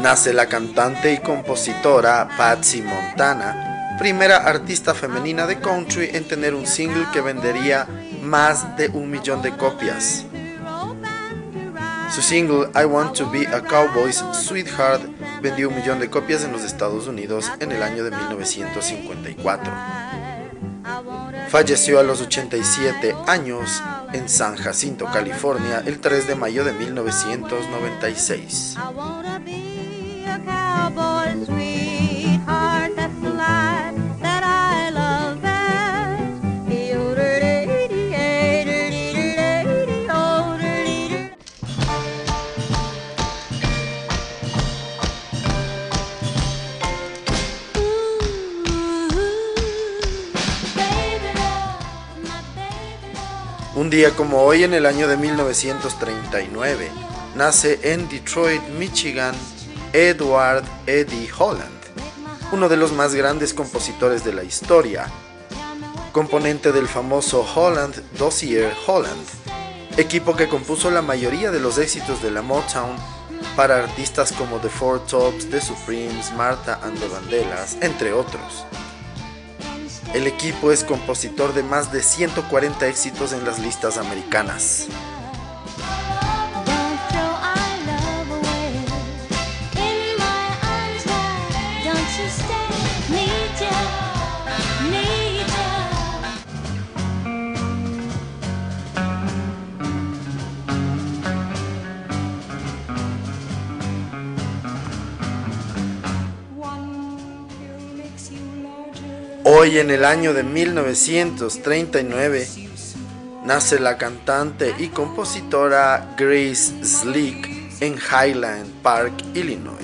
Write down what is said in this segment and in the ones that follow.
nace la cantante y compositora Patsy Montana, primera artista femenina de country en tener un single que vendería más de un millón de copias. Su single I Want to Be a Cowboy's Sweetheart vendió un millón de copias en los Estados Unidos en el año de 1954. Falleció a los 87 años en San Jacinto, California, el 3 de mayo de 1996. Un día como hoy en el año de 1939, nace en Detroit, Michigan, Edward Eddie Holland, uno de los más grandes compositores de la historia, componente del famoso Holland Dossier Holland, equipo que compuso la mayoría de los éxitos de la Motown para artistas como The Four Tops, The Supremes, Martha and the Vandellas, entre otros. El equipo es compositor de más de 140 éxitos en las listas americanas. Hoy en el año de 1939 nace la cantante y compositora Grace Slick en Highland Park, Illinois.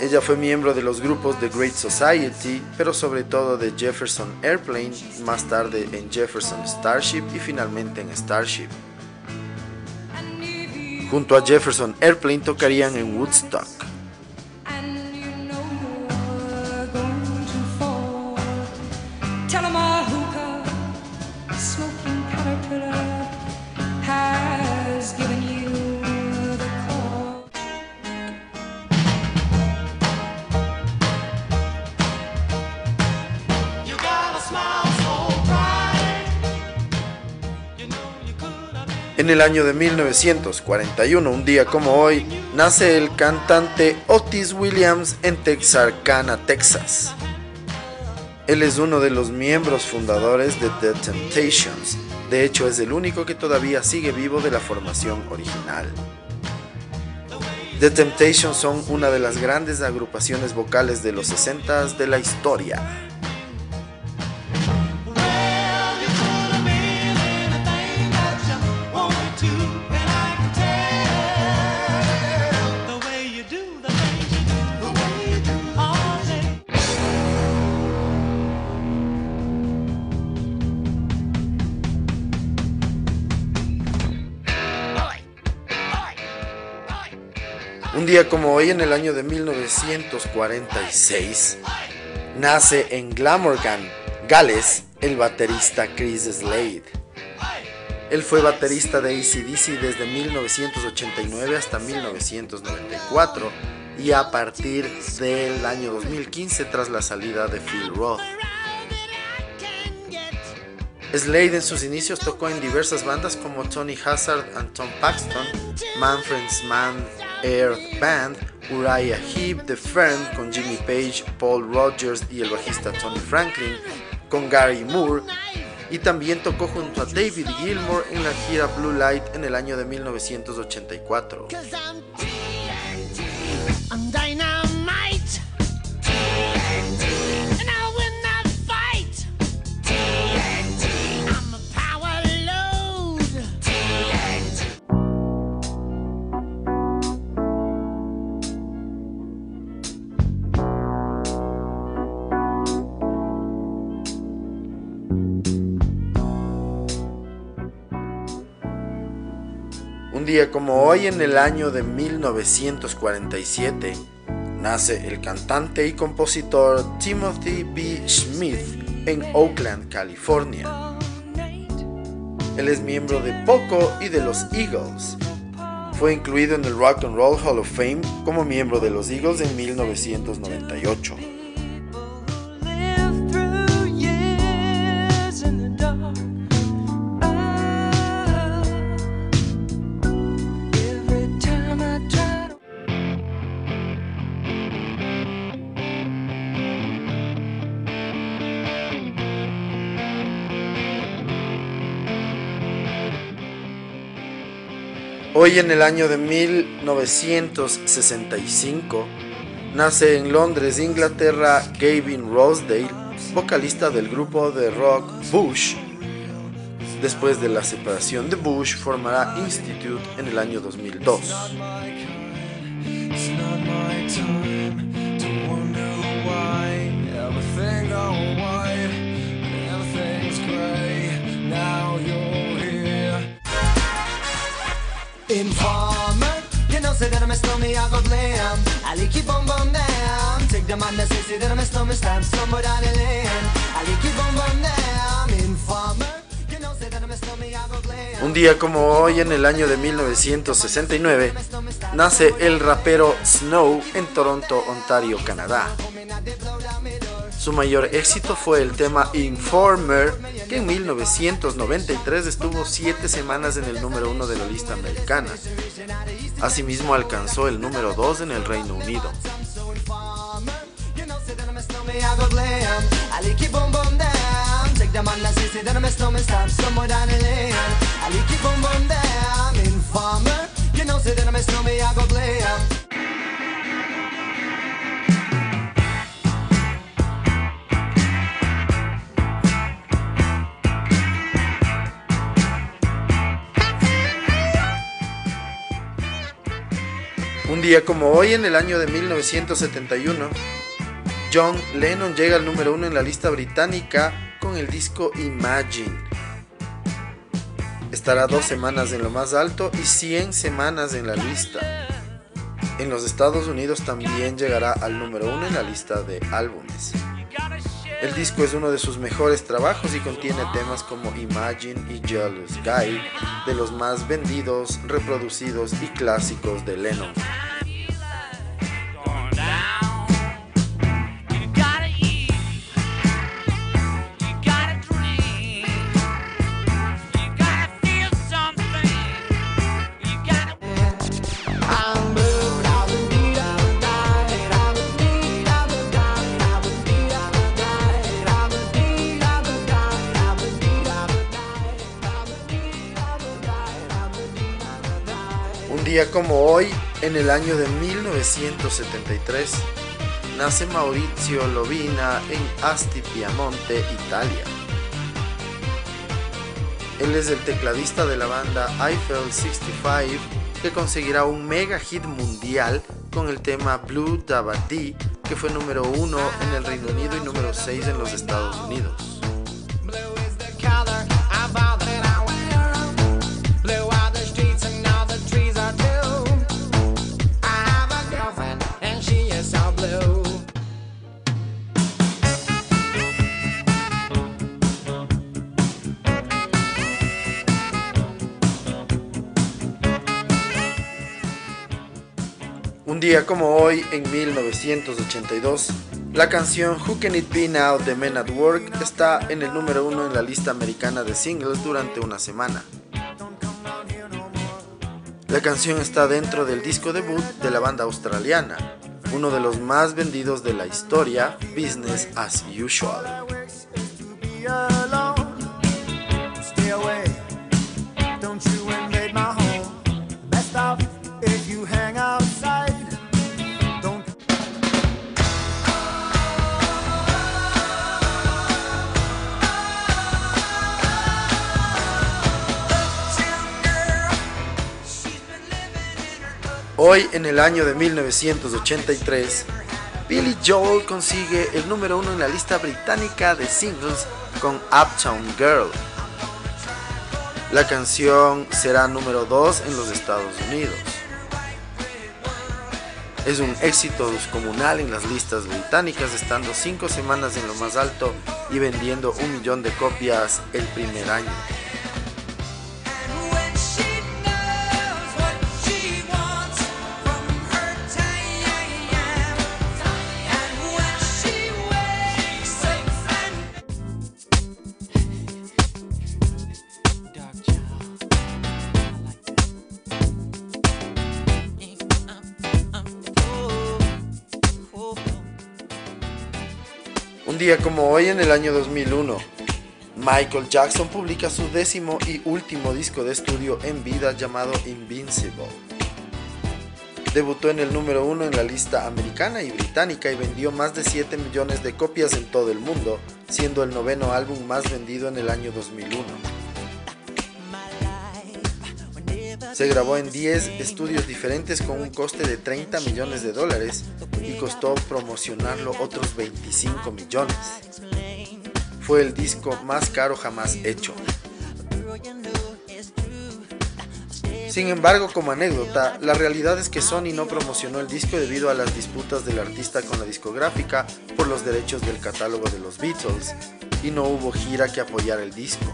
Ella fue miembro de los grupos The Great Society, pero sobre todo de Jefferson Airplane, más tarde en Jefferson Starship y finalmente en Starship. Junto a Jefferson Airplane tocarían en Woodstock. En el año de 1941, un día como hoy, nace el cantante Otis Williams en Texarkana, Texas. Él es uno de los miembros fundadores de The Temptations, de hecho es el único que todavía sigue vivo de la formación original. The Temptations son una de las grandes agrupaciones vocales de los 60 de la historia, día como hoy, en el año de 1946, nace en Glamorgan, Gales, el baterista Chris Slade. Él fue baterista de ACDC desde 1989 hasta 1994 y a partir del año 2015 tras la salida de Phil Roth. Slade en sus inicios tocó en diversas bandas como Tony Hazard and Tom Paxton, Manfred's Man Earth Band, Uriah Heep, The Fern con Jimmy Page, Paul Rogers y el bajista Tony Franklin, con Gary Moore, y también tocó junto a David Gilmour en la gira Blue Light en el año de 1984. Como hoy en el año de 1947, nace el cantante y compositor Timothy B. Smith en Oakland, California. Él es miembro de Poco y de los Eagles. Fue incluido en el Rock and Roll Hall of Fame como miembro de los Eagles en 1998. Hoy en el año de 1965 nace en Londres, Inglaterra, Gavin Rosedale, vocalista del grupo de rock Bush. Después de la separación de Bush, formará Institute en el año 2002. Un día como hoy, en el año de 1969, nace el rapero Snow en Toronto, Ontario, Canadá. Su mayor éxito fue el tema Informer, en 1993 estuvo 7 semanas en el número 1 de la lista americana. Asimismo alcanzó el número 2 en el Reino Unido. Un día como hoy, en el año de 1971, John Lennon llega al número uno en la lista británica con el disco Imagine. Estará dos semanas en lo más alto y 100 semanas en la lista. En los Estados Unidos también llegará al número uno en la lista de álbumes. El disco es uno de sus mejores trabajos y contiene temas como Imagine y Jealous Guy, de los más vendidos, reproducidos y clásicos de Lennon. Día como hoy, en el año de 1973, nace Maurizio Lovina en Asti, Piamonte, Italia. Él es el tecladista de la banda Eiffel 65 que conseguirá un mega hit mundial con el tema Blue Dabadi que fue número uno en el Reino Unido y número 6 en los Estados Unidos. Como hoy, en 1982, la canción Who Can It Be Now de Men at Work está en el número uno en la lista americana de singles durante una semana. La canción está dentro del disco debut de la banda australiana, uno de los más vendidos de la historia, Business as Usual. Hoy, en el año de 1983, Billy Joel consigue el número uno en la lista británica de singles con Uptown Girl. La canción será número 2 en los Estados Unidos. Es un éxito descomunal en las listas británicas, estando 5 semanas en lo más alto y vendiendo un millón de copias el primer año. Como hoy en el año 2001, Michael Jackson publica su décimo y último disco de estudio en vida llamado Invincible. Debutó en el número uno en la lista americana y británica y vendió más de 7 millones de copias en todo el mundo, siendo el noveno álbum más vendido en el año 2001. Se grabó en 10 estudios diferentes con un coste de 30 millones de dólares y costó promocionarlo otros 25 millones. Fue el disco más caro jamás hecho. Sin embargo, como anécdota, la realidad es que Sony no promocionó el disco debido a las disputas del artista con la discográfica por los derechos del catálogo de los Beatles y no hubo gira que apoyara el disco.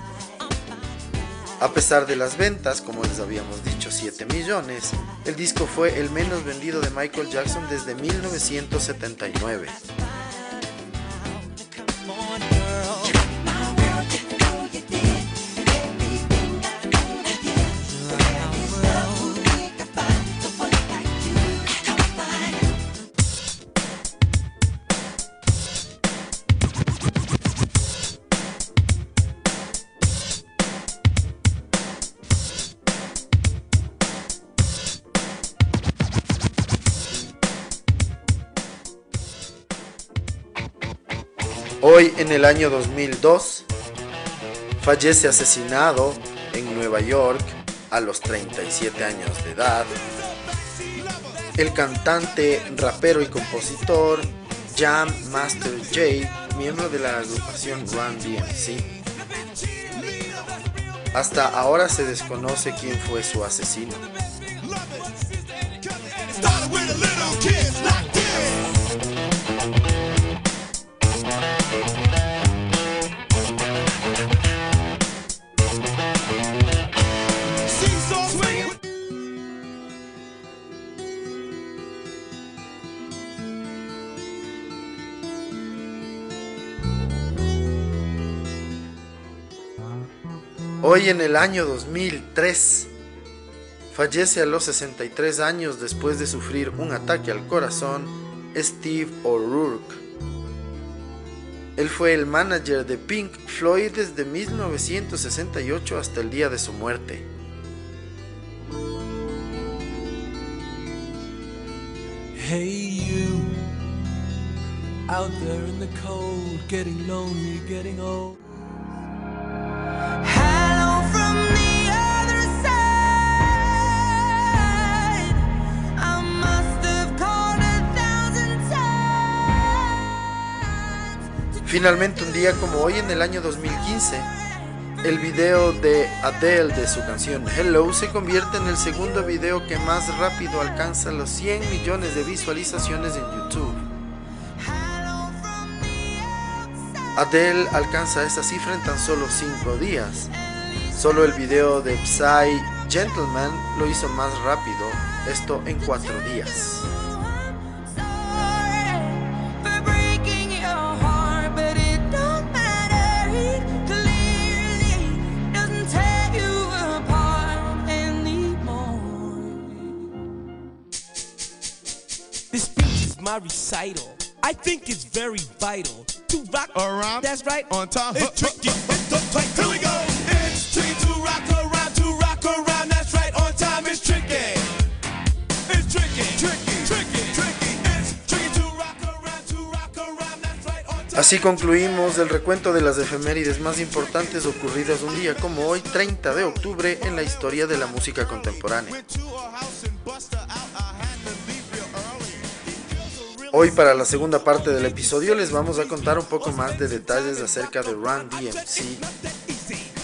A pesar de las ventas, como les habíamos dicho, 7 millones, el disco fue el menos vendido de Michael Jackson desde 1979. Hoy, en el año 2002, fallece asesinado en Nueva York a los 37 años de edad el cantante, rapero y compositor Jam Master J, miembro de la agrupación Run DMC. Hasta ahora se desconoce quién fue su asesino. Hoy en el año 2003 fallece a los 63 años después de sufrir un ataque al corazón Steve O'Rourke. Él fue el manager de Pink Floyd desde 1968 hasta el día de su muerte. Hey you, out there in the cold, getting lonely, getting old. Finalmente un día como hoy en el año 2015, el video de Adele de su canción Hello se convierte en el segundo video que más rápido alcanza los 100 millones de visualizaciones en YouTube. Adele alcanza esta cifra en tan solo 5 días. Solo el video de Psy Gentleman lo hizo más rápido, esto en 4 días. My recital. I think it's very vital to rock around. That's right. On time. It's tricky. It's the play. Here we go. It's tricky to rock around. To rock around. That's right. On time. It's tricky. It's tricky. Tricky. Tricky. Tricky. It's tricky to rock around. To rock around. That's right. On time. Así concluimos el recuento de las efemérides más importantes ocurridas un día como hoy, 30 de octubre, en la historia de la música contemporánea. Hoy para la segunda parte del episodio les vamos a contar un poco más de detalles acerca de Run DMC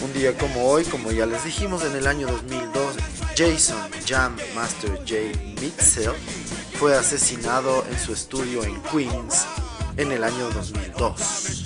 Un día como hoy, como ya les dijimos, en el año 2002, Jason Jam Master J. Mitchell fue asesinado en su estudio en Queens en el año 2002.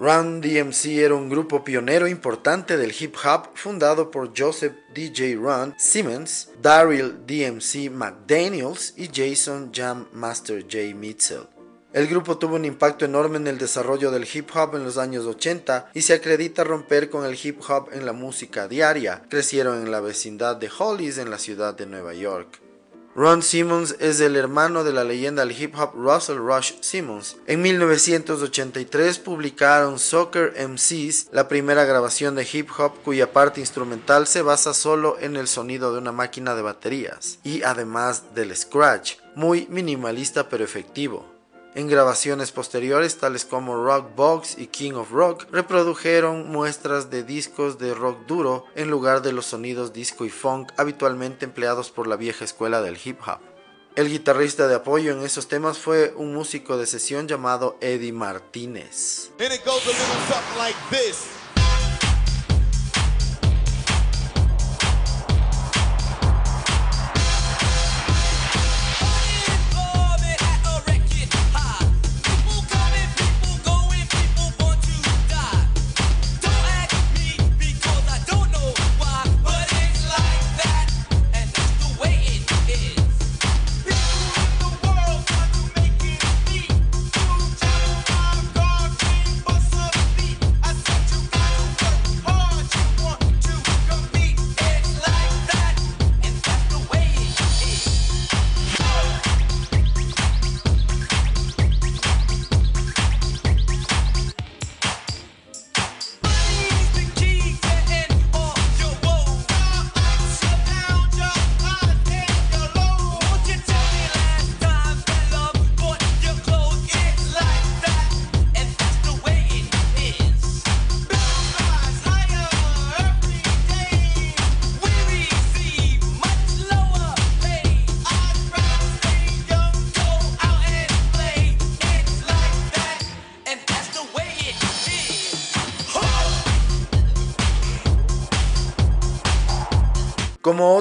Run DMC era un grupo pionero importante del hip hop fundado por Joseph DJ Run Simmons, Daryl DMC McDaniels y Jason Jam Master J. Mitchell. El grupo tuvo un impacto enorme en el desarrollo del hip hop en los años 80 y se acredita romper con el hip hop en la música diaria. Crecieron en la vecindad de Hollis en la ciudad de Nueva York. Ron Simmons es el hermano de la leyenda del hip hop Russell Rush Simmons. En 1983 publicaron Soccer MCs, la primera grabación de hip hop cuya parte instrumental se basa solo en el sonido de una máquina de baterías y además del scratch, muy minimalista pero efectivo. En grabaciones posteriores, tales como Rock Box y King of Rock, reprodujeron muestras de discos de rock duro en lugar de los sonidos disco y funk habitualmente empleados por la vieja escuela del hip hop. El guitarrista de apoyo en esos temas fue un músico de sesión llamado Eddie Martínez.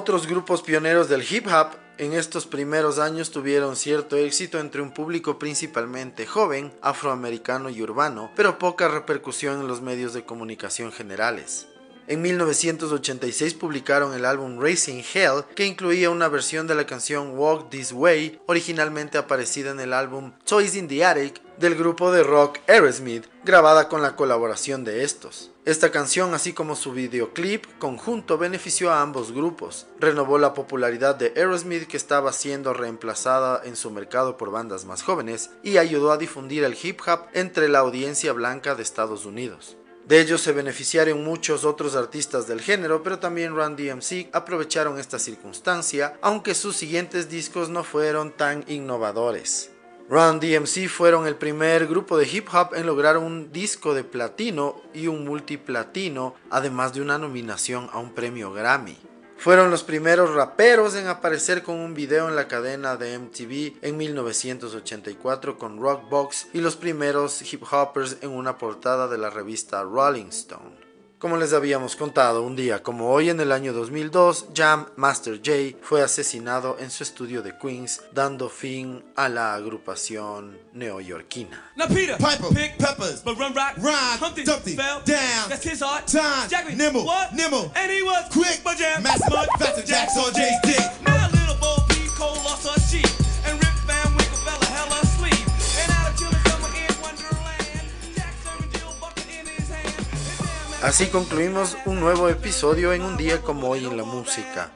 Otros grupos pioneros del hip hop, en estos primeros años tuvieron cierto éxito entre un público principalmente joven, afroamericano y urbano, pero poca repercusión en los medios de comunicación generales. En 1986 publicaron el álbum Racing Hell, que incluía una versión de la canción Walk This Way, originalmente aparecida en el álbum Toys in the Attic del grupo de rock Aerosmith, grabada con la colaboración de estos. Esta canción, así como su videoclip conjunto, benefició a ambos grupos. Renovó la popularidad de Aerosmith que estaba siendo reemplazada en su mercado por bandas más jóvenes y ayudó a difundir el hip hop entre la audiencia blanca de Estados Unidos. De ello se beneficiaron muchos otros artistas del género, pero también Run DMC aprovecharon esta circunstancia, aunque sus siguientes discos no fueron tan innovadores. Run DMC fueron el primer grupo de hip hop en lograr un disco de platino y un multiplatino, además de una nominación a un premio Grammy. Fueron los primeros raperos en aparecer con un video en la cadena de MTV en 1984 con Rockbox y los primeros hip hoppers en una portada de la revista Rolling Stone. Como les habíamos contado, un día como hoy en el año 2002, Jam Master J fue asesinado en su estudio de Queens, dando fin a la agrupación neoyorquina. Now Peter, Piper, Pick Peppers, but Run Rock, Rhyme, Humpty, Dumpty, fell down. That's his art. Time, Jackie, nimble, what? nimble, and he was quick, but jam, mass mud, faster. Jacks on Jay's dick. Así concluimos un nuevo episodio en un día como hoy en la música.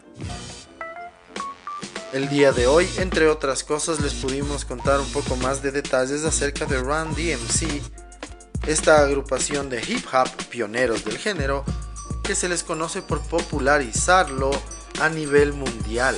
El día de hoy, entre otras cosas, les pudimos contar un poco más de detalles acerca de Run DMC, esta agrupación de hip hop pioneros del género que se les conoce por popularizarlo a nivel mundial.